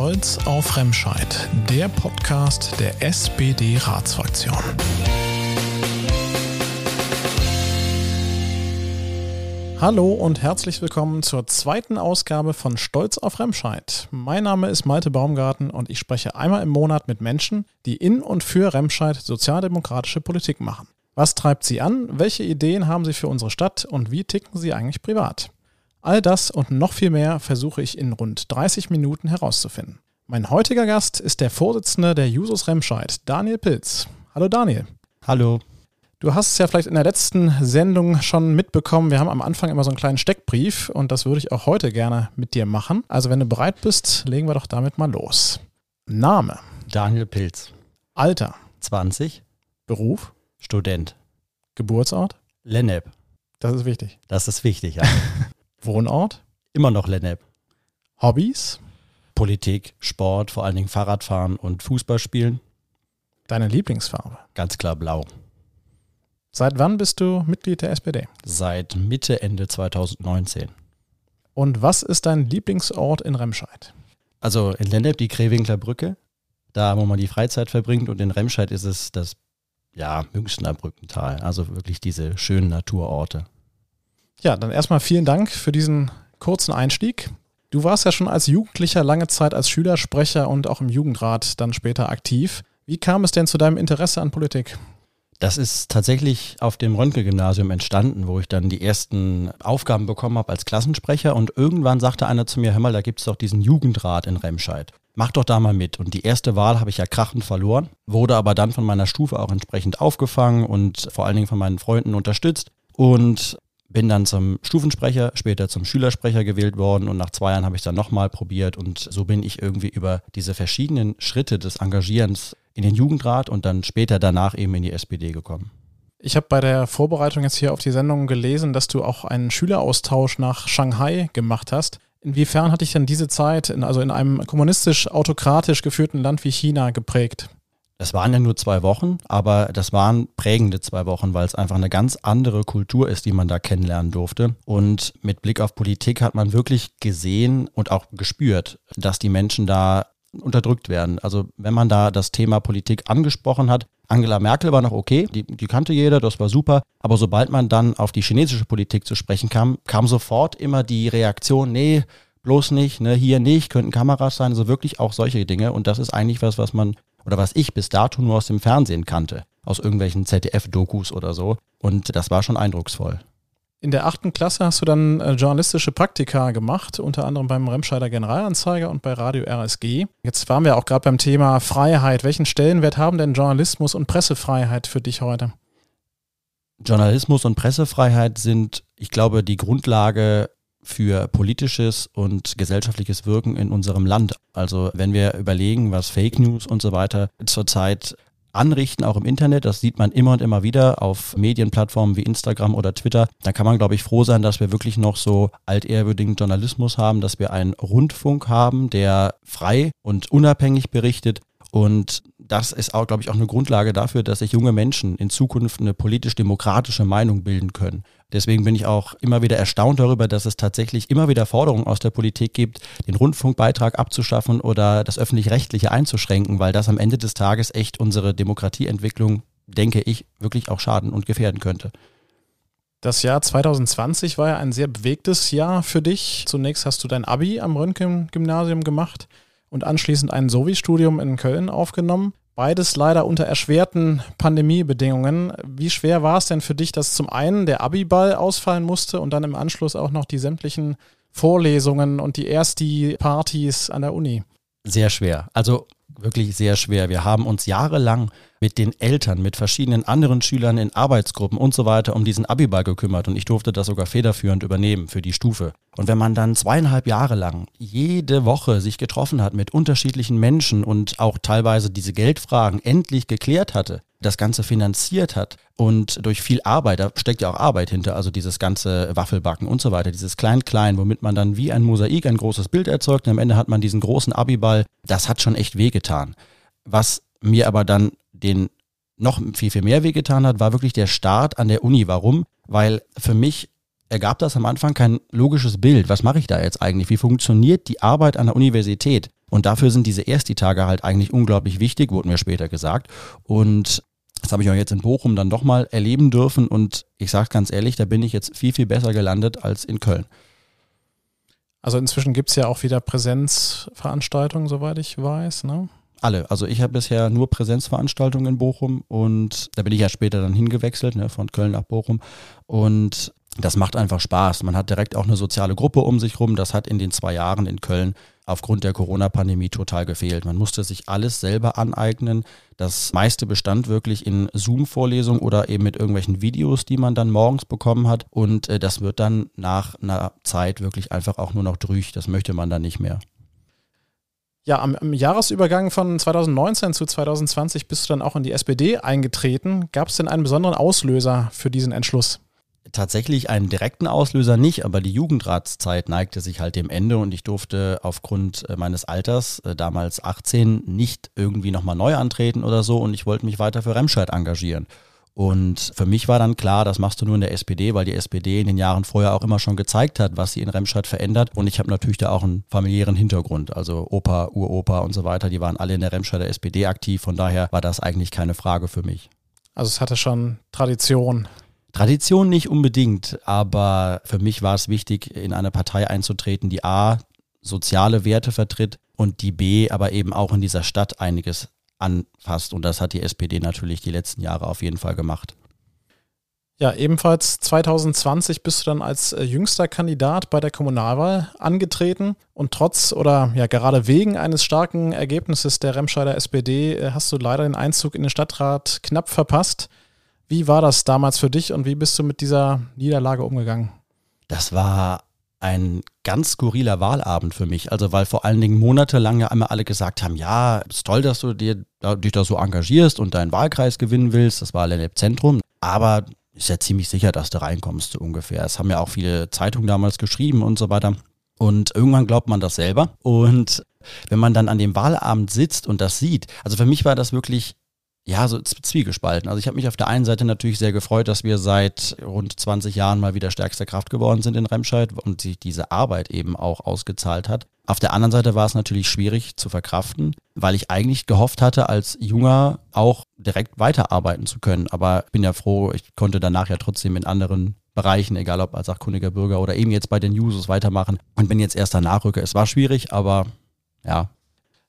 Stolz auf Remscheid, der Podcast der SPD-Ratsfraktion. Hallo und herzlich willkommen zur zweiten Ausgabe von Stolz auf Remscheid. Mein Name ist Malte Baumgarten und ich spreche einmal im Monat mit Menschen, die in und für Remscheid sozialdemokratische Politik machen. Was treibt sie an? Welche Ideen haben sie für unsere Stadt und wie ticken sie eigentlich privat? All das und noch viel mehr versuche ich in rund 30 Minuten herauszufinden. Mein heutiger Gast ist der Vorsitzende der Jusos Remscheid, Daniel Pilz. Hallo Daniel. Hallo. Du hast es ja vielleicht in der letzten Sendung schon mitbekommen. Wir haben am Anfang immer so einen kleinen Steckbrief und das würde ich auch heute gerne mit dir machen. Also wenn du bereit bist, legen wir doch damit mal los. Name. Daniel Pilz. Alter. 20. Beruf. Student. Geburtsort. Lennep. Das ist wichtig. Das ist wichtig, ja. Wohnort? Immer noch Lennep. Hobbys? Politik, Sport, vor allen Dingen Fahrradfahren und Fußball spielen. Deine Lieblingsfarbe? Ganz klar blau. Seit wann bist du Mitglied der SPD? Seit Mitte, Ende 2019. Und was ist dein Lieblingsort in Remscheid? Also in Lennep die Krewinkler Brücke, da wo man die Freizeit verbringt und in Remscheid ist es das ja, Münchner Brückental, also wirklich diese schönen Naturorte. Ja, dann erstmal vielen Dank für diesen kurzen Einstieg. Du warst ja schon als Jugendlicher lange Zeit als Schülersprecher und auch im Jugendrat dann später aktiv. Wie kam es denn zu deinem Interesse an Politik? Das ist tatsächlich auf dem Röntgen-Gymnasium entstanden, wo ich dann die ersten Aufgaben bekommen habe als Klassensprecher und irgendwann sagte einer zu mir, hör mal, da gibt es doch diesen Jugendrat in Remscheid. Mach doch da mal mit. Und die erste Wahl habe ich ja krachend verloren, wurde aber dann von meiner Stufe auch entsprechend aufgefangen und vor allen Dingen von meinen Freunden unterstützt. Und bin dann zum Stufensprecher, später zum Schülersprecher gewählt worden und nach zwei Jahren habe ich dann nochmal probiert und so bin ich irgendwie über diese verschiedenen Schritte des Engagierens in den Jugendrat und dann später danach eben in die SPD gekommen. Ich habe bei der Vorbereitung jetzt hier auf die Sendung gelesen, dass du auch einen Schüleraustausch nach Shanghai gemacht hast. Inwiefern hat dich denn diese Zeit, in, also in einem kommunistisch-autokratisch geführten Land wie China geprägt? Es waren ja nur zwei Wochen, aber das waren prägende zwei Wochen, weil es einfach eine ganz andere Kultur ist, die man da kennenlernen durfte. Und mit Blick auf Politik hat man wirklich gesehen und auch gespürt, dass die Menschen da unterdrückt werden. Also wenn man da das Thema Politik angesprochen hat, Angela Merkel war noch okay, die, die kannte jeder, das war super. Aber sobald man dann auf die chinesische Politik zu sprechen kam, kam sofort immer die Reaktion, nee, bloß nicht, ne, hier nicht, könnten Kameras sein, also wirklich auch solche Dinge. Und das ist eigentlich was, was man oder was ich bis dato nur aus dem Fernsehen kannte, aus irgendwelchen ZDF-Dokus oder so. Und das war schon eindrucksvoll. In der achten Klasse hast du dann äh, journalistische Praktika gemacht, unter anderem beim Remscheider Generalanzeiger und bei Radio RSG. Jetzt waren wir auch gerade beim Thema Freiheit. Welchen Stellenwert haben denn Journalismus und Pressefreiheit für dich heute? Journalismus und Pressefreiheit sind, ich glaube, die Grundlage für politisches und gesellschaftliches Wirken in unserem Land. Also wenn wir überlegen, was Fake News und so weiter zurzeit anrichten, auch im Internet, das sieht man immer und immer wieder auf Medienplattformen wie Instagram oder Twitter, dann kann man, glaube ich, froh sein, dass wir wirklich noch so altehrwürdigen Journalismus haben, dass wir einen Rundfunk haben, der frei und unabhängig berichtet und das ist auch, glaube ich, auch eine Grundlage dafür, dass sich junge Menschen in Zukunft eine politisch-demokratische Meinung bilden können. Deswegen bin ich auch immer wieder erstaunt darüber, dass es tatsächlich immer wieder Forderungen aus der Politik gibt, den Rundfunkbeitrag abzuschaffen oder das öffentlich-rechtliche einzuschränken, weil das am Ende des Tages echt unsere Demokratieentwicklung, denke ich, wirklich auch schaden und gefährden könnte. Das Jahr 2020 war ja ein sehr bewegtes Jahr für dich. Zunächst hast du dein Abi am Röntgen-Gymnasium gemacht und anschließend ein Sovi-Studium in Köln aufgenommen. Beides leider unter erschwerten Pandemiebedingungen. Wie schwer war es denn für dich, dass zum einen der Abiball ausfallen musste und dann im Anschluss auch noch die sämtlichen Vorlesungen und die Ersti-Partys an der Uni? Sehr schwer. Also wirklich sehr schwer. Wir haben uns jahrelang mit den Eltern, mit verschiedenen anderen Schülern in Arbeitsgruppen und so weiter um diesen Abiball gekümmert und ich durfte das sogar federführend übernehmen für die Stufe. Und wenn man dann zweieinhalb Jahre lang jede Woche sich getroffen hat mit unterschiedlichen Menschen und auch teilweise diese Geldfragen endlich geklärt hatte, das Ganze finanziert hat und durch viel Arbeit, da steckt ja auch Arbeit hinter, also dieses ganze Waffelbacken und so weiter, dieses Klein-Klein, womit man dann wie ein Mosaik ein großes Bild erzeugt und am Ende hat man diesen großen Abiball, das hat schon echt wehgetan. Was mir aber dann den noch viel, viel mehr wehgetan hat, war wirklich der Start an der Uni. Warum? Weil für mich ergab das am Anfang kein logisches Bild. Was mache ich da jetzt eigentlich? Wie funktioniert die Arbeit an der Universität? Und dafür sind diese Ersti-Tage halt eigentlich unglaublich wichtig, wurde mir später gesagt. Und das habe ich auch jetzt in Bochum dann doch mal erleben dürfen. Und ich sage ganz ehrlich, da bin ich jetzt viel, viel besser gelandet als in Köln. Also inzwischen gibt es ja auch wieder Präsenzveranstaltungen, soweit ich weiß. Ne? Alle. Also ich habe bisher nur Präsenzveranstaltungen in Bochum und da bin ich ja später dann hingewechselt, ne, von Köln nach Bochum. Und das macht einfach Spaß. Man hat direkt auch eine soziale Gruppe um sich rum. Das hat in den zwei Jahren in Köln aufgrund der Corona-Pandemie total gefehlt. Man musste sich alles selber aneignen. Das meiste bestand wirklich in Zoom-Vorlesungen oder eben mit irgendwelchen Videos, die man dann morgens bekommen hat. Und äh, das wird dann nach einer Zeit wirklich einfach auch nur noch drüch. Das möchte man dann nicht mehr. Ja, am, am, Jahresübergang von 2019 zu 2020 bist du dann auch in die SPD eingetreten. Gab es denn einen besonderen Auslöser für diesen Entschluss? tatsächlich einen direkten Auslöser nicht, aber die Jugendratszeit neigte sich halt dem Ende und ich durfte aufgrund äh, meines Alters, äh, damals 18, nicht irgendwie nochmal neu antreten oder so und ich wollte mich weiter für Remscheid engagieren. Und für mich war dann klar, das machst du nur in der SPD, weil die SPD in den Jahren vorher auch immer schon gezeigt hat, was sie in Remscheid verändert. Und ich habe natürlich da auch einen familiären Hintergrund. Also Opa, Uropa und so weiter, die waren alle in der Remscheider SPD aktiv. Von daher war das eigentlich keine Frage für mich. Also es hatte schon Tradition. Tradition nicht unbedingt, aber für mich war es wichtig, in eine Partei einzutreten, die A, soziale Werte vertritt und die B, aber eben auch in dieser Stadt einiges anfasst. Und das hat die SPD natürlich die letzten Jahre auf jeden Fall gemacht. Ja, ebenfalls 2020 bist du dann als äh, jüngster Kandidat bei der Kommunalwahl angetreten und trotz oder ja gerade wegen eines starken Ergebnisses der Remscheider SPD äh, hast du leider den Einzug in den Stadtrat knapp verpasst. Wie war das damals für dich und wie bist du mit dieser Niederlage umgegangen? Das war ein ganz skurriler Wahlabend für mich. Also weil vor allen Dingen monatelang ja einmal alle gesagt haben, ja, ist toll, dass du dir, dich da so engagierst und deinen Wahlkreis gewinnen willst. Das war Lennep Zentrum. Aber ist ja ziemlich sicher, dass du reinkommst so ungefähr. Es haben ja auch viele Zeitungen damals geschrieben und so weiter. Und irgendwann glaubt man das selber. Und wenn man dann an dem Wahlabend sitzt und das sieht, also für mich war das wirklich ja, so zwiegespalten. Also ich habe mich auf der einen Seite natürlich sehr gefreut, dass wir seit rund 20 Jahren mal wieder stärkste Kraft geworden sind in Remscheid und sich diese Arbeit eben auch ausgezahlt hat. Auf der anderen Seite war es natürlich schwierig zu verkraften, weil ich eigentlich gehofft hatte, als Junger auch direkt weiterarbeiten zu können. Aber ich bin ja froh, ich konnte danach ja trotzdem in anderen Bereichen, egal ob als sachkundiger Bürger oder eben jetzt bei den Users weitermachen und bin jetzt erster Nachrücker. Es war schwierig, aber ja,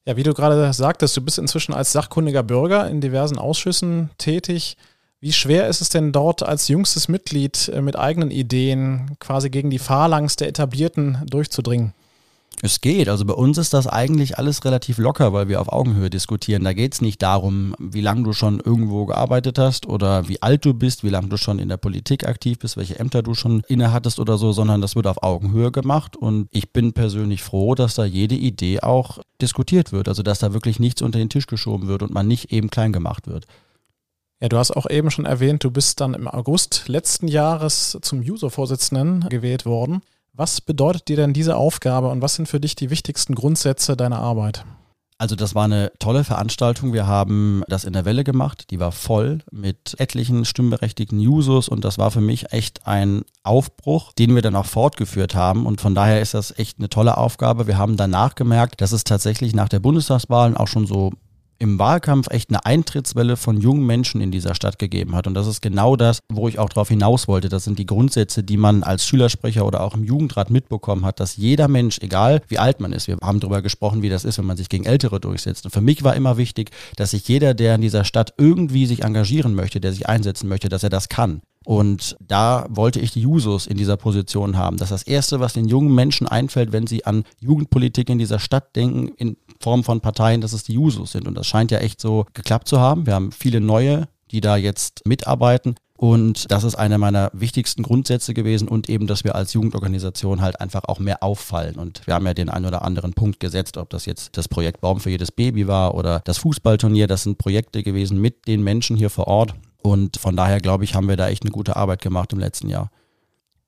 ja, wie du gerade sagtest, du bist inzwischen als sachkundiger Bürger in diversen Ausschüssen tätig. Wie schwer ist es denn dort als jüngstes Mitglied äh, mit eigenen Ideen quasi gegen die Phalanx der Etablierten durchzudringen? Es geht. Also bei uns ist das eigentlich alles relativ locker, weil wir auf Augenhöhe diskutieren. Da geht es nicht darum, wie lange du schon irgendwo gearbeitet hast oder wie alt du bist, wie lange du schon in der Politik aktiv bist, welche Ämter du schon innehattest oder so, sondern das wird auf Augenhöhe gemacht. Und ich bin persönlich froh, dass da jede Idee auch diskutiert wird. Also dass da wirklich nichts unter den Tisch geschoben wird und man nicht eben klein gemacht wird. Ja, du hast auch eben schon erwähnt, du bist dann im August letzten Jahres zum User-Vorsitzenden gewählt worden. Was bedeutet dir denn diese Aufgabe und was sind für dich die wichtigsten Grundsätze deiner Arbeit? Also das war eine tolle Veranstaltung. Wir haben das in der Welle gemacht. Die war voll mit etlichen stimmberechtigten Users und das war für mich echt ein Aufbruch, den wir dann auch fortgeführt haben. Und von daher ist das echt eine tolle Aufgabe. Wir haben danach gemerkt, dass es tatsächlich nach der Bundestagswahl auch schon so im Wahlkampf echt eine Eintrittswelle von jungen Menschen in dieser Stadt gegeben hat. Und das ist genau das, wo ich auch darauf hinaus wollte. Das sind die Grundsätze, die man als Schülersprecher oder auch im Jugendrat mitbekommen hat, dass jeder Mensch, egal wie alt man ist, wir haben darüber gesprochen, wie das ist, wenn man sich gegen Ältere durchsetzt. Und für mich war immer wichtig, dass sich jeder, der in dieser Stadt irgendwie sich engagieren möchte, der sich einsetzen möchte, dass er das kann. Und da wollte ich die Jusos in dieser Position haben. Das ist das Erste, was den jungen Menschen einfällt, wenn sie an Jugendpolitik in dieser Stadt denken, in Form von Parteien, dass es die Jusos sind. Und das scheint ja echt so geklappt zu haben. Wir haben viele neue, die da jetzt mitarbeiten. Und das ist einer meiner wichtigsten Grundsätze gewesen und eben, dass wir als Jugendorganisation halt einfach auch mehr auffallen. Und wir haben ja den einen oder anderen Punkt gesetzt, ob das jetzt das Projekt Baum für jedes Baby war oder das Fußballturnier. Das sind Projekte gewesen mit den Menschen hier vor Ort. Und von daher glaube ich, haben wir da echt eine gute Arbeit gemacht im letzten Jahr.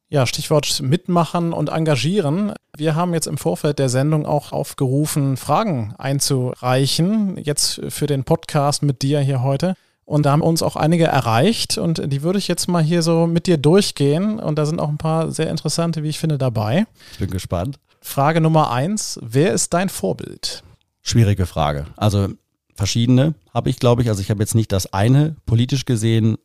Ja, Stichwort mitmachen und engagieren. Wir haben jetzt im Vorfeld der Sendung auch aufgerufen, Fragen einzureichen, jetzt für den Podcast mit dir hier heute. Und da haben uns auch einige erreicht und die würde ich jetzt mal hier so mit dir durchgehen. Und da sind auch ein paar sehr interessante, wie ich finde, dabei. Ich bin gespannt. Frage Nummer eins, wer ist dein Vorbild? Schwierige Frage. Also verschiedene habe ich, glaube ich. Also ich habe jetzt nicht das eine politisch gesehen,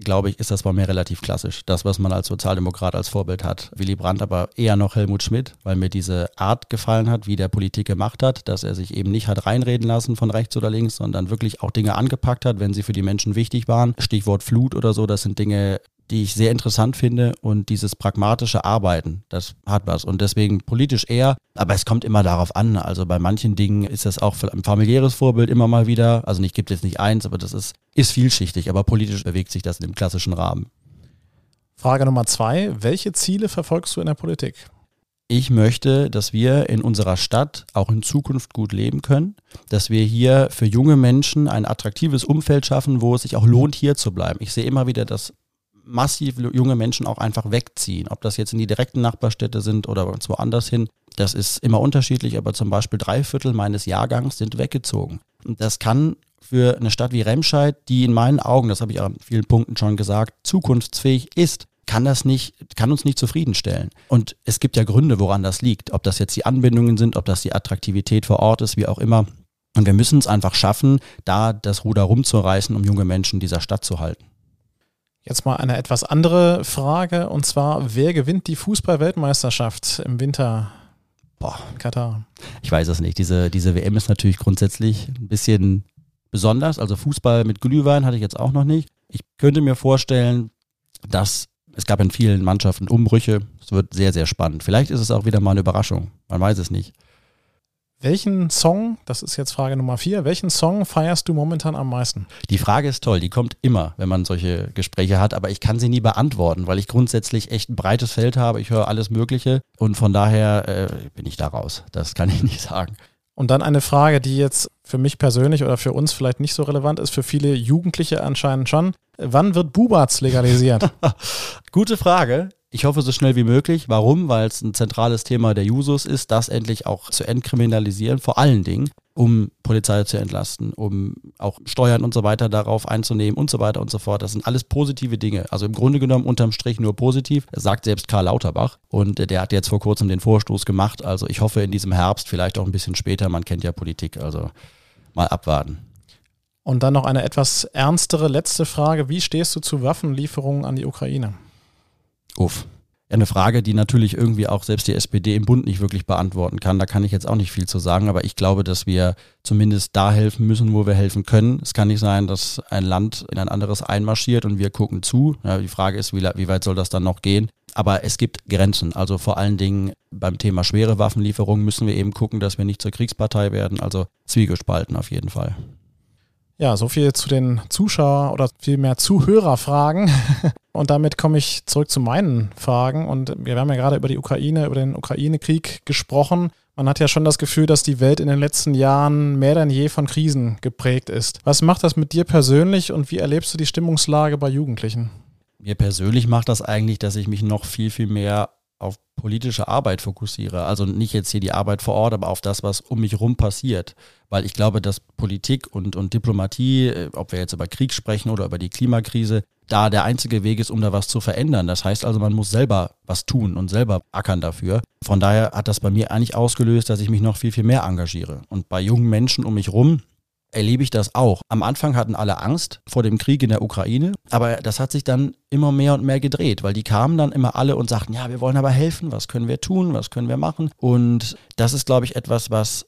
glaube ich, ist das bei mir relativ klassisch. Das, was man als Sozialdemokrat als Vorbild hat. Willy Brandt, aber eher noch Helmut Schmidt, weil mir diese Art gefallen hat, wie der Politik gemacht hat, dass er sich eben nicht hat reinreden lassen von rechts oder links, sondern wirklich auch Dinge angepackt hat, wenn sie für die Menschen wichtig waren. Stichwort Flut oder so, das sind Dinge, die ich sehr interessant finde und dieses pragmatische Arbeiten, das hat was und deswegen politisch eher, aber es kommt immer darauf an, also bei manchen Dingen ist das auch ein familiäres Vorbild immer mal wieder, also nicht gibt es nicht eins, aber das ist, ist vielschichtig, aber politisch bewegt sich das in dem klassischen Rahmen. Frage Nummer zwei, welche Ziele verfolgst du in der Politik? Ich möchte, dass wir in unserer Stadt auch in Zukunft gut leben können, dass wir hier für junge Menschen ein attraktives Umfeld schaffen, wo es sich auch lohnt, hier zu bleiben. Ich sehe immer wieder, dass massiv junge Menschen auch einfach wegziehen. Ob das jetzt in die direkten Nachbarstädte sind oder woanders hin, das ist immer unterschiedlich, aber zum Beispiel drei Viertel meines Jahrgangs sind weggezogen. Und das kann für eine Stadt wie Remscheid, die in meinen Augen, das habe ich an vielen Punkten schon gesagt, zukunftsfähig ist, kann das nicht, kann uns nicht zufriedenstellen. Und es gibt ja Gründe, woran das liegt. Ob das jetzt die Anbindungen sind, ob das die Attraktivität vor Ort ist, wie auch immer. Und wir müssen es einfach schaffen, da das Ruder rumzureißen, um junge Menschen dieser Stadt zu halten. Jetzt mal eine etwas andere Frage und zwar, wer gewinnt die Fußball-Weltmeisterschaft im Winter Boah. Katar? Ich weiß es nicht. Diese, diese WM ist natürlich grundsätzlich ein bisschen besonders. Also Fußball mit Glühwein hatte ich jetzt auch noch nicht. Ich könnte mir vorstellen, dass es gab in vielen Mannschaften Umbrüche. Es wird sehr, sehr spannend. Vielleicht ist es auch wieder mal eine Überraschung. Man weiß es nicht. Welchen Song, das ist jetzt Frage Nummer vier, welchen Song feierst du momentan am meisten? Die Frage ist toll, die kommt immer, wenn man solche Gespräche hat, aber ich kann sie nie beantworten, weil ich grundsätzlich echt ein breites Feld habe. Ich höre alles Mögliche und von daher äh, bin ich da raus. Das kann ich nicht sagen. Und dann eine Frage, die jetzt für mich persönlich oder für uns vielleicht nicht so relevant ist, für viele Jugendliche anscheinend schon. Wann wird Bubatz legalisiert? Gute Frage. Ich hoffe so schnell wie möglich. Warum? Weil es ein zentrales Thema der Jusos ist, das endlich auch zu entkriminalisieren, vor allen Dingen, um Polizei zu entlasten, um auch Steuern und so weiter darauf einzunehmen und so weiter und so fort. Das sind alles positive Dinge. Also im Grunde genommen unterm Strich nur positiv. Das sagt selbst Karl Lauterbach und der hat jetzt vor kurzem den Vorstoß gemacht. Also ich hoffe in diesem Herbst, vielleicht auch ein bisschen später, man kennt ja Politik, also mal abwarten. Und dann noch eine etwas ernstere letzte Frage. Wie stehst du zu Waffenlieferungen an die Ukraine? Uff. Eine Frage, die natürlich irgendwie auch selbst die SPD im Bund nicht wirklich beantworten kann. Da kann ich jetzt auch nicht viel zu sagen, aber ich glaube, dass wir zumindest da helfen müssen, wo wir helfen können. Es kann nicht sein, dass ein Land in ein anderes einmarschiert und wir gucken zu. Ja, die Frage ist, wie, wie weit soll das dann noch gehen? Aber es gibt Grenzen. Also vor allen Dingen beim Thema schwere Waffenlieferungen müssen wir eben gucken, dass wir nicht zur Kriegspartei werden. Also zwiegespalten auf jeden Fall. Ja, so viel zu den Zuschauer- oder vielmehr Zuhörerfragen. Und damit komme ich zurück zu meinen Fragen. Und wir haben ja gerade über die Ukraine, über den Ukraine-Krieg gesprochen. Man hat ja schon das Gefühl, dass die Welt in den letzten Jahren mehr denn je von Krisen geprägt ist. Was macht das mit dir persönlich und wie erlebst du die Stimmungslage bei Jugendlichen? Mir persönlich macht das eigentlich, dass ich mich noch viel, viel mehr auf politische Arbeit fokussiere. Also nicht jetzt hier die Arbeit vor Ort, aber auf das, was um mich rum passiert. Weil ich glaube, dass Politik und, und Diplomatie, äh, ob wir jetzt über Krieg sprechen oder über die Klimakrise, da der einzige Weg ist, um da was zu verändern. Das heißt also, man muss selber was tun und selber ackern dafür. Von daher hat das bei mir eigentlich ausgelöst, dass ich mich noch viel, viel mehr engagiere. Und bei jungen Menschen um mich rum, erlebe ich das auch. Am Anfang hatten alle Angst vor dem Krieg in der Ukraine, aber das hat sich dann immer mehr und mehr gedreht, weil die kamen dann immer alle und sagten, ja, wir wollen aber helfen, was können wir tun, was können wir machen? Und das ist, glaube ich, etwas, was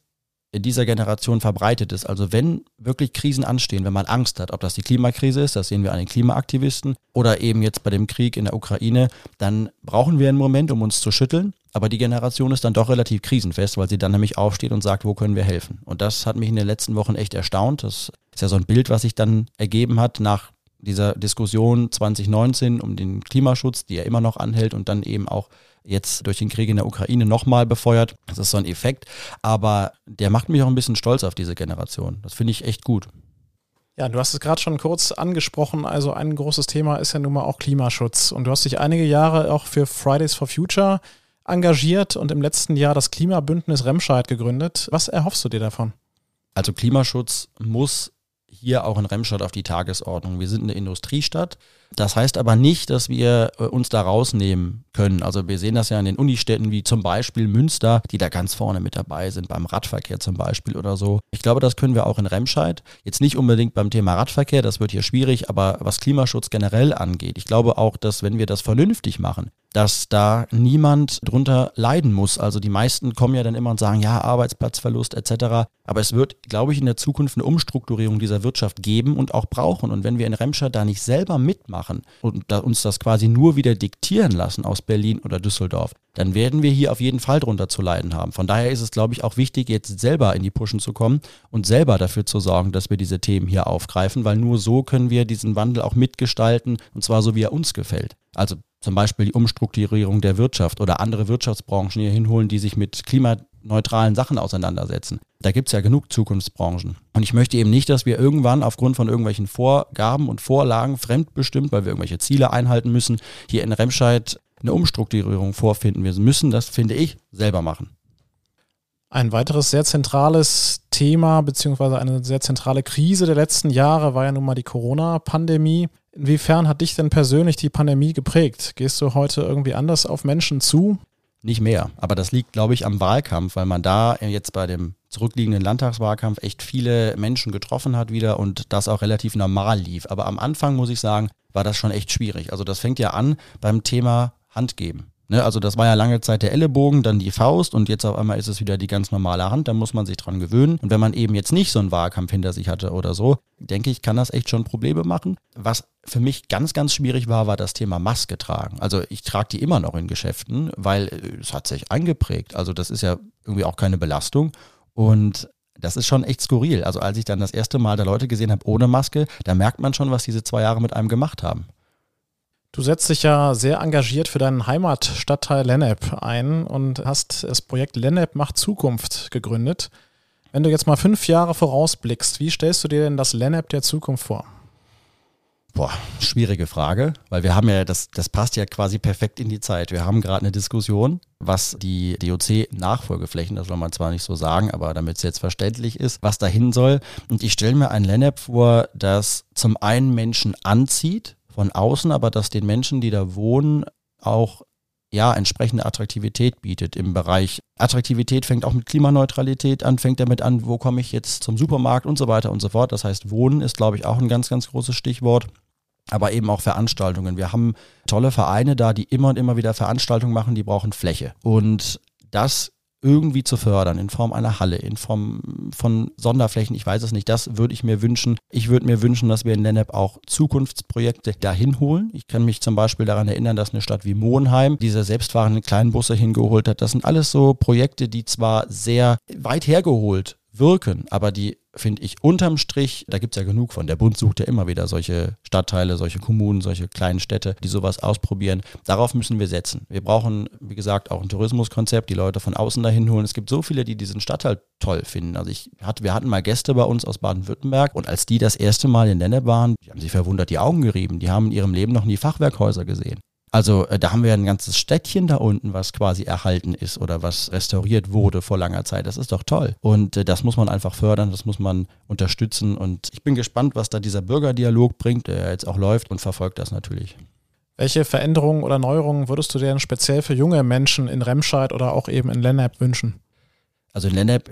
in dieser Generation verbreitet ist. Also wenn wirklich Krisen anstehen, wenn man Angst hat, ob das die Klimakrise ist, das sehen wir an den Klimaaktivisten, oder eben jetzt bei dem Krieg in der Ukraine, dann brauchen wir einen Moment, um uns zu schütteln. Aber die Generation ist dann doch relativ krisenfest, weil sie dann nämlich aufsteht und sagt, wo können wir helfen? Und das hat mich in den letzten Wochen echt erstaunt. Das ist ja so ein Bild, was sich dann ergeben hat nach dieser Diskussion 2019 um den Klimaschutz, die ja immer noch anhält und dann eben auch jetzt durch den Krieg in der Ukraine nochmal befeuert. Das ist so ein Effekt. Aber der macht mich auch ein bisschen stolz auf diese Generation. Das finde ich echt gut. Ja, du hast es gerade schon kurz angesprochen. Also ein großes Thema ist ja nun mal auch Klimaschutz. Und du hast dich einige Jahre auch für Fridays for Future engagiert und im letzten Jahr das Klimabündnis Remscheid gegründet. Was erhoffst du dir davon? Also Klimaschutz muss hier auch in Remscheid auf die Tagesordnung. Wir sind eine Industriestadt Das heißt aber nicht, dass wir äh, uns da rausnehmen können. Also wir sehen das ja in den Unistädten wie zum Beispiel Münster, die da ganz vorne mit dabei sind, beim Radverkehr zum Beispiel oder so. Ich glaube, das können wir auch in Remscheid. Jetzt nicht unbedingt beim Thema Radverkehr, das wird hier schwierig, aber was Klimaschutz generell angeht, ich glaube auch, dass wenn wir das vernünftig machen, dass da niemand drunter leiden muss. Also die meisten kommen ja dann immer und sagen, ja, Arbeitsplatzverlust etc. Aber es wird, glaube ich, in der Zukunft eine Umstrukturierung dieser Wirtschaft geben und auch brauchen. Und wenn wir in Remscheid da nicht selber mitmachen und da uns das quasi nur wieder diktieren lassen aus Berlin oder Düsseldorf, dann werden wir hier auf jeden Fall drunter zu leiden haben. Von daher ist es, glaube ich, auch wichtig, jetzt selber in die Pushen zu kommen und selber dafür zu sorgen, dass wir diese Themen hier aufgreifen, weil nur so können wir diesen Wandel auch mitgestalten und zwar so, wie er uns gefällt. Also zum Beispiel die Umstrukturierung der Wirtschaft oder andere Wirtschaftsbranchen hier hinholen, die sich mit klimaneutralen Sachen auseinandersetzen. Da gibt es ja genug Zukunftsbranchen. Und ich möchte eben nicht, dass wir irgendwann aufgrund von irgendwelchen Vorgaben und Vorlagen fremdbestimmt, weil wir irgendwelche Ziele einhalten müssen, hier in Remscheid eine Umstrukturierung vorfinden. Wir müssen das, finde ich, selber machen. Ein weiteres sehr zentrales Thema beziehungsweise eine sehr zentrale Krise der letzten Jahre war ja nun mal die Corona-Pandemie. Inwiefern hat dich denn persönlich die Pandemie geprägt? Gehst du heute irgendwie anders auf Menschen zu? Nicht mehr. Aber das liegt, glaube ich, am Wahlkampf, weil man da jetzt bei dem zurückliegenden Landtagswahlkampf echt viele Menschen getroffen hat wieder und das auch relativ normal lief. Aber am Anfang, muss ich sagen, war das schon echt schwierig. Also das fängt ja an beim Thema Handgeben. Ne, also das war ja lange Zeit der Ellenbogen, dann die Faust und jetzt auf einmal ist es wieder die ganz normale Hand, da muss man sich dran gewöhnen. Und wenn man eben jetzt nicht so einen Wahlkampf hinter sich hatte oder so, denke ich, kann das echt schon Probleme machen. Was für mich ganz, ganz schwierig war, war das Thema Maske tragen. Also ich trage die immer noch in Geschäften, weil äh, es hat sich eingeprägt. Also das ist ja irgendwie auch keine Belastung. Und das ist schon echt skurril. Also als ich dann das erste Mal da Leute gesehen habe ohne Maske, da merkt man schon, was diese zwei Jahre mit einem gemacht haben. Du setzt dich ja sehr engagiert für deinen Heimatstadtteil Lennep ein und hast das Projekt Lennep macht Zukunft gegründet. Wenn du jetzt mal fünf Jahre vorausblickst, wie stellst du dir denn das Lennep der Zukunft vor? Boah, schwierige Frage, weil wir haben ja, das, das passt ja quasi perfekt in die Zeit. Wir haben gerade eine Diskussion, was die DOC-Nachfolgeflächen, das soll man zwar nicht so sagen, aber damit es jetzt verständlich ist, was dahin soll. Und ich stelle mir ein Lennep vor, das zum einen Menschen anzieht, von außen, aber dass den Menschen, die da wohnen, auch ja, entsprechende Attraktivität bietet im Bereich. Attraktivität fängt auch mit Klimaneutralität an, fängt damit an, wo komme ich jetzt zum Supermarkt und so weiter und so fort. Das heißt, Wohnen ist, glaube ich, auch ein ganz, ganz großes Stichwort. Aber eben auch Veranstaltungen. Wir haben tolle Vereine da, die immer und immer wieder Veranstaltungen machen, die brauchen Fläche. Und das irgendwie zu fördern in Form einer Halle, in Form von Sonderflächen, ich weiß es nicht, das würde ich mir wünschen. Ich würde mir wünschen, dass wir in Lennep auch Zukunftsprojekte dahin holen. Ich kann mich zum Beispiel daran erinnern, dass eine Stadt wie Monheim diese selbstfahrenden Kleinbusse hingeholt hat. Das sind alles so Projekte, die zwar sehr weit hergeholt wirken, aber die finde ich unterm Strich, da gibt es ja genug von. Der Bund sucht ja immer wieder solche Stadtteile, solche Kommunen, solche kleinen Städte, die sowas ausprobieren. Darauf müssen wir setzen. Wir brauchen, wie gesagt, auch ein Tourismuskonzept, die Leute von außen dahin holen. Es gibt so viele, die diesen Stadtteil toll finden. Also ich hatte, wir hatten mal Gäste bei uns aus Baden-Württemberg und als die das erste Mal in Lenne waren, die haben sich verwundert die Augen gerieben. Die haben in ihrem Leben noch nie Fachwerkhäuser gesehen. Also äh, da haben wir ein ganzes Städtchen da unten, was quasi erhalten ist oder was restauriert wurde vor langer Zeit. Das ist doch toll. Und äh, das muss man einfach fördern, das muss man unterstützen. Und ich bin gespannt, was da dieser Bürgerdialog bringt, der jetzt auch läuft und verfolgt das natürlich. Welche Veränderungen oder Neuerungen würdest du dir denn speziell für junge Menschen in Remscheid oder auch eben in Lennep wünschen? Also in Lennep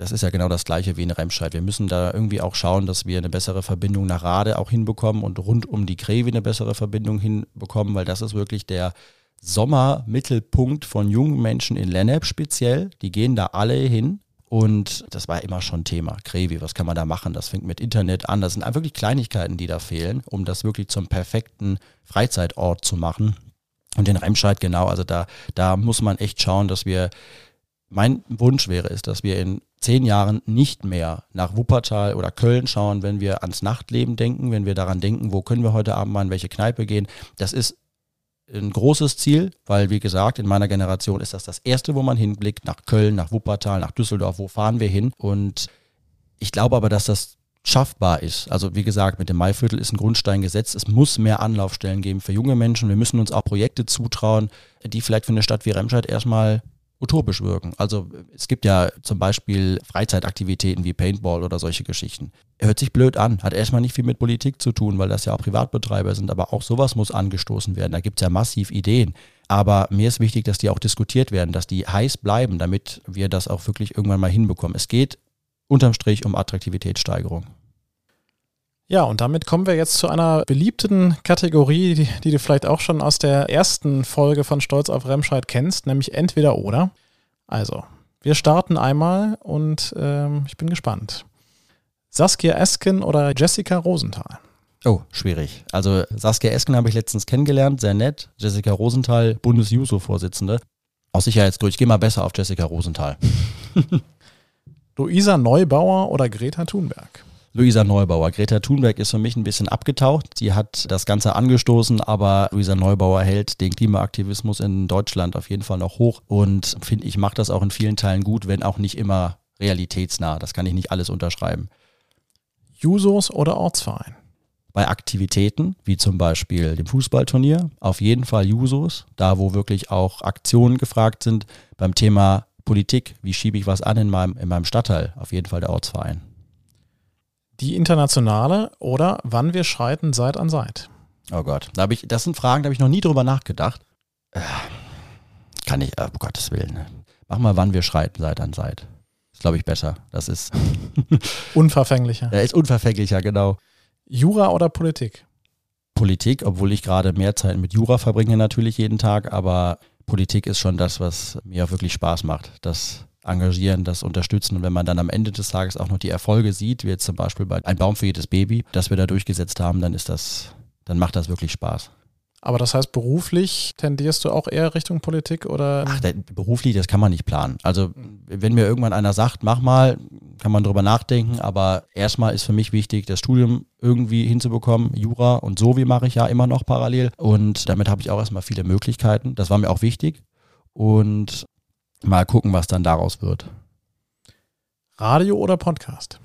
das ist ja genau das gleiche wie in Remscheid. Wir müssen da irgendwie auch schauen, dass wir eine bessere Verbindung nach Rade auch hinbekommen und rund um die Krewe eine bessere Verbindung hinbekommen, weil das ist wirklich der Sommermittelpunkt von jungen Menschen in Lennep speziell. Die gehen da alle hin. Und das war immer schon Thema. Krevi, was kann man da machen? Das fängt mit Internet an. Das sind wirklich Kleinigkeiten, die da fehlen, um das wirklich zum perfekten Freizeitort zu machen. Und in Remscheid genau, also da, da muss man echt schauen, dass wir mein Wunsch wäre es, dass wir in zehn Jahren nicht mehr nach Wuppertal oder Köln schauen, wenn wir ans Nachtleben denken, wenn wir daran denken, wo können wir heute Abend mal in welche Kneipe gehen. Das ist ein großes Ziel, weil wie gesagt, in meiner Generation ist das das Erste, wo man hinblickt, nach Köln, nach Wuppertal, nach Düsseldorf, wo fahren wir hin? Und ich glaube aber, dass das schaffbar ist. Also wie gesagt, mit dem Maiviertel ist ein Grundstein gesetzt. Es muss mehr Anlaufstellen geben für junge Menschen. Wir müssen uns auch Projekte zutrauen, die vielleicht für eine Stadt wie Remscheid erstmal utopisch wirken. Also es gibt ja zum Beispiel Freizeitaktivitäten wie Paintball oder solche Geschichten. Hört sich blöd an, hat erstmal nicht viel mit Politik zu tun, weil das ja auch Privatbetreiber sind, aber auch sowas muss angestoßen werden. Da gibt es ja massiv Ideen. Aber mir ist wichtig, dass die auch diskutiert werden, dass die heiß bleiben, damit wir das auch wirklich irgendwann mal hinbekommen. Es geht unterm Strich um Attraktivitätssteigerung. Ja, und damit kommen wir jetzt zu einer beliebten Kategorie, die, die, du vielleicht auch schon aus der ersten Folge von Stolz auf Remscheid kennst, nämlich entweder oder. Also, wir starten einmal und ähm, ich bin gespannt. Saskia Esken oder Jessica Rosenthal? Oh, schwierig. Also Saskia Esken habe ich letztens kennengelernt, sehr nett. Jessica Rosenthal, Bundesjuso-Vorsitzende. Aus Sicherheitsgründen, ich gehe mal besser auf Jessica Rosenthal. Luisa Neubauer oder Greta Thunberg? Luisa Neubauer. Greta Thunberg ist für mich ein bisschen abgetaucht. Sie hat das Ganze angestoßen, aber Luisa Neubauer hält den Klimaaktivismus in Deutschland auf jeden Fall noch hoch und finde ich, macht das auch in vielen Teilen gut, wenn auch nicht immer realitätsnah. Das kann ich nicht alles unterschreiben. Jusos oder Ortsverein? Bei Aktivitäten, wie zum Beispiel dem Fußballturnier, auf jeden Fall Jusos, da wo wirklich auch Aktionen gefragt sind. Beim Thema Politik, wie schiebe ich was an in meinem, in meinem Stadtteil, auf jeden Fall der Ortsverein. Die internationale oder wann wir schreiten Seit an Seit? Oh Gott, da ich, das sind Fragen, da habe ich noch nie drüber nachgedacht. Äh, kann ich, oh Gottes Willen. Ne? Mach mal, wann wir schreiten Seit an Seit. Ist, glaube ich, besser. Das ist unverfänglicher. Er ist unverfänglicher, genau. Jura oder Politik? Politik, obwohl ich gerade mehr Zeit mit Jura verbringe natürlich jeden Tag, aber Politik ist schon das, was mir auch wirklich Spaß macht. Das engagieren, das unterstützen. Und wenn man dann am Ende des Tages auch noch die Erfolge sieht, wie jetzt zum Beispiel bei Ein Baum für jedes Baby, das wir da durchgesetzt haben, dann ist das, dann macht das wirklich Spaß. Aber das heißt, beruflich tendierst du auch eher Richtung Politik oder? Ach, der, beruflich, das kann man nicht planen. Also, wenn mir irgendwann einer sagt, mach mal, kann man drüber nachdenken. Aber erstmal ist für mich wichtig, das Studium irgendwie hinzubekommen. Jura und so wie mache ich ja immer noch parallel. Und damit habe ich auch erstmal viele Möglichkeiten. Das war mir auch wichtig. Und Mal gucken, was dann daraus wird. Radio oder Podcast?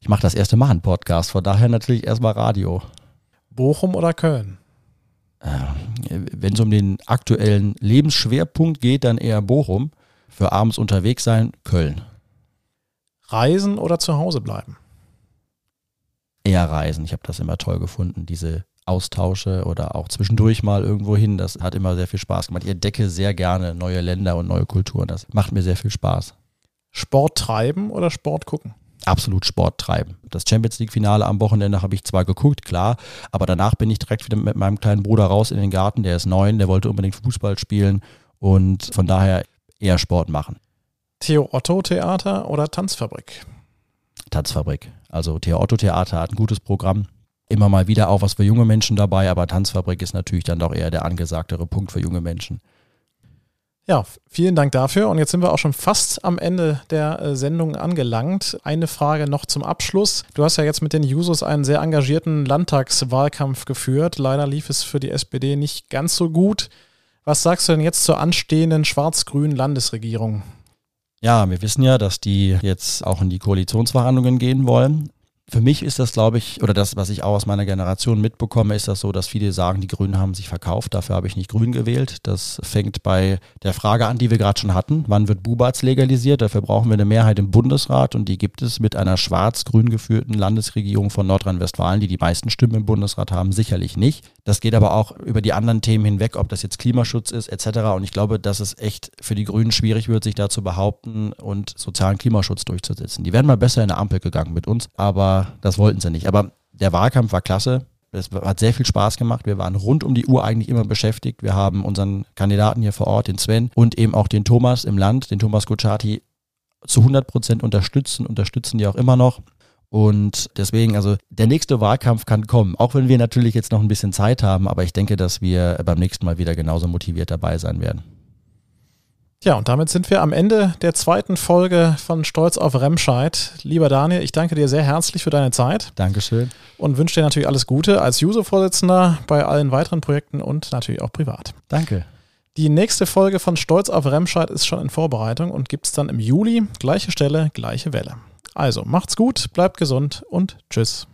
Ich mache das erste Mal einen Podcast, von daher natürlich erstmal Radio. Bochum oder Köln? Äh, Wenn es um den aktuellen Lebensschwerpunkt geht, dann eher Bochum. Für abends unterwegs sein, Köln. Reisen oder zu Hause bleiben? Eher reisen. Ich habe das immer toll gefunden, diese austausche oder auch zwischendurch mal irgendwo hin. Das hat immer sehr viel Spaß gemacht. Ich entdecke sehr gerne neue Länder und neue Kulturen. Das macht mir sehr viel Spaß. Sport treiben oder Sport gucken? Absolut Sport treiben. Das Champions League-Finale am Wochenende habe ich zwar geguckt, klar, aber danach bin ich direkt wieder mit meinem kleinen Bruder raus in den Garten. Der ist neun, der wollte unbedingt Fußball spielen und von daher eher Sport machen. Theo Otto Theater oder Tanzfabrik? Tanzfabrik. Also Theo Otto Theater hat ein gutes Programm immer mal wieder auch was für junge Menschen dabei, aber Tanzfabrik ist natürlich dann doch eher der angesagtere Punkt für junge Menschen. Ja, vielen Dank dafür. Und jetzt sind wir auch schon fast am Ende der äh, Sendung angelangt. Eine Frage noch zum Abschluss. Du hast ja jetzt mit den Jusos einen sehr engagierten Landtagswahlkampf geführt. Leider lief es für die SPD nicht ganz so gut. Was sagst du denn jetzt zur anstehenden schwarz-grünen Landesregierung? Ja, wir wissen ja, dass die jetzt auch in die Koalitionsverhandlungen gehen wollen für mich ist das, glaube ich, oder das, was ich auch aus meiner Generation mitbekomme, ist das so, dass viele sagen, die Grünen haben sich verkauft, dafür habe ich nicht Grün gewählt. Das fängt bei der Frage an, die wir gerade schon hatten. Wann wird Bubatz legalisiert? Dafür brauchen wir eine Mehrheit im Bundesrat und die gibt es mit einer schwarz-grün geführten Landesregierung von Nordrhein-Westfalen, die die meisten Stimmen im Bundesrat haben, sicherlich nicht. Das geht aber auch über die anderen Themen hinweg, ob das jetzt Klimaschutz ist etc. Und ich glaube, dass es echt für die Grünen schwierig wird, sich da zu behaupten und sozialen Klimaschutz durchzusetzen. Die wären mal besser in der Ampel gegangen mit uns, aber das wollten sie nicht. Aber der Wahlkampf war klasse. Es hat sehr viel Spaß gemacht. Wir waren rund um die Uhr eigentlich immer beschäftigt. Wir haben unseren Kandidaten hier vor Ort, den Sven, und eben auch den Thomas im Land, den Thomas Gucciati, zu 100 Prozent unterstützen, unterstützen die auch immer noch. Und deswegen, also der nächste Wahlkampf kann kommen, auch wenn wir natürlich jetzt noch ein bisschen Zeit haben, aber ich denke, dass wir beim nächsten Mal wieder genauso motiviert dabei sein werden. Ja, und damit sind wir am Ende der zweiten Folge von Stolz auf Remscheid. Lieber Daniel, ich danke dir sehr herzlich für deine Zeit. Dankeschön. Und wünsche dir natürlich alles Gute als User-Vorsitzender bei allen weiteren Projekten und natürlich auch privat. Danke. Die nächste Folge von Stolz auf Remscheid ist schon in Vorbereitung und gibt es dann im Juli. Gleiche Stelle, gleiche Welle. Also macht's gut, bleibt gesund und tschüss.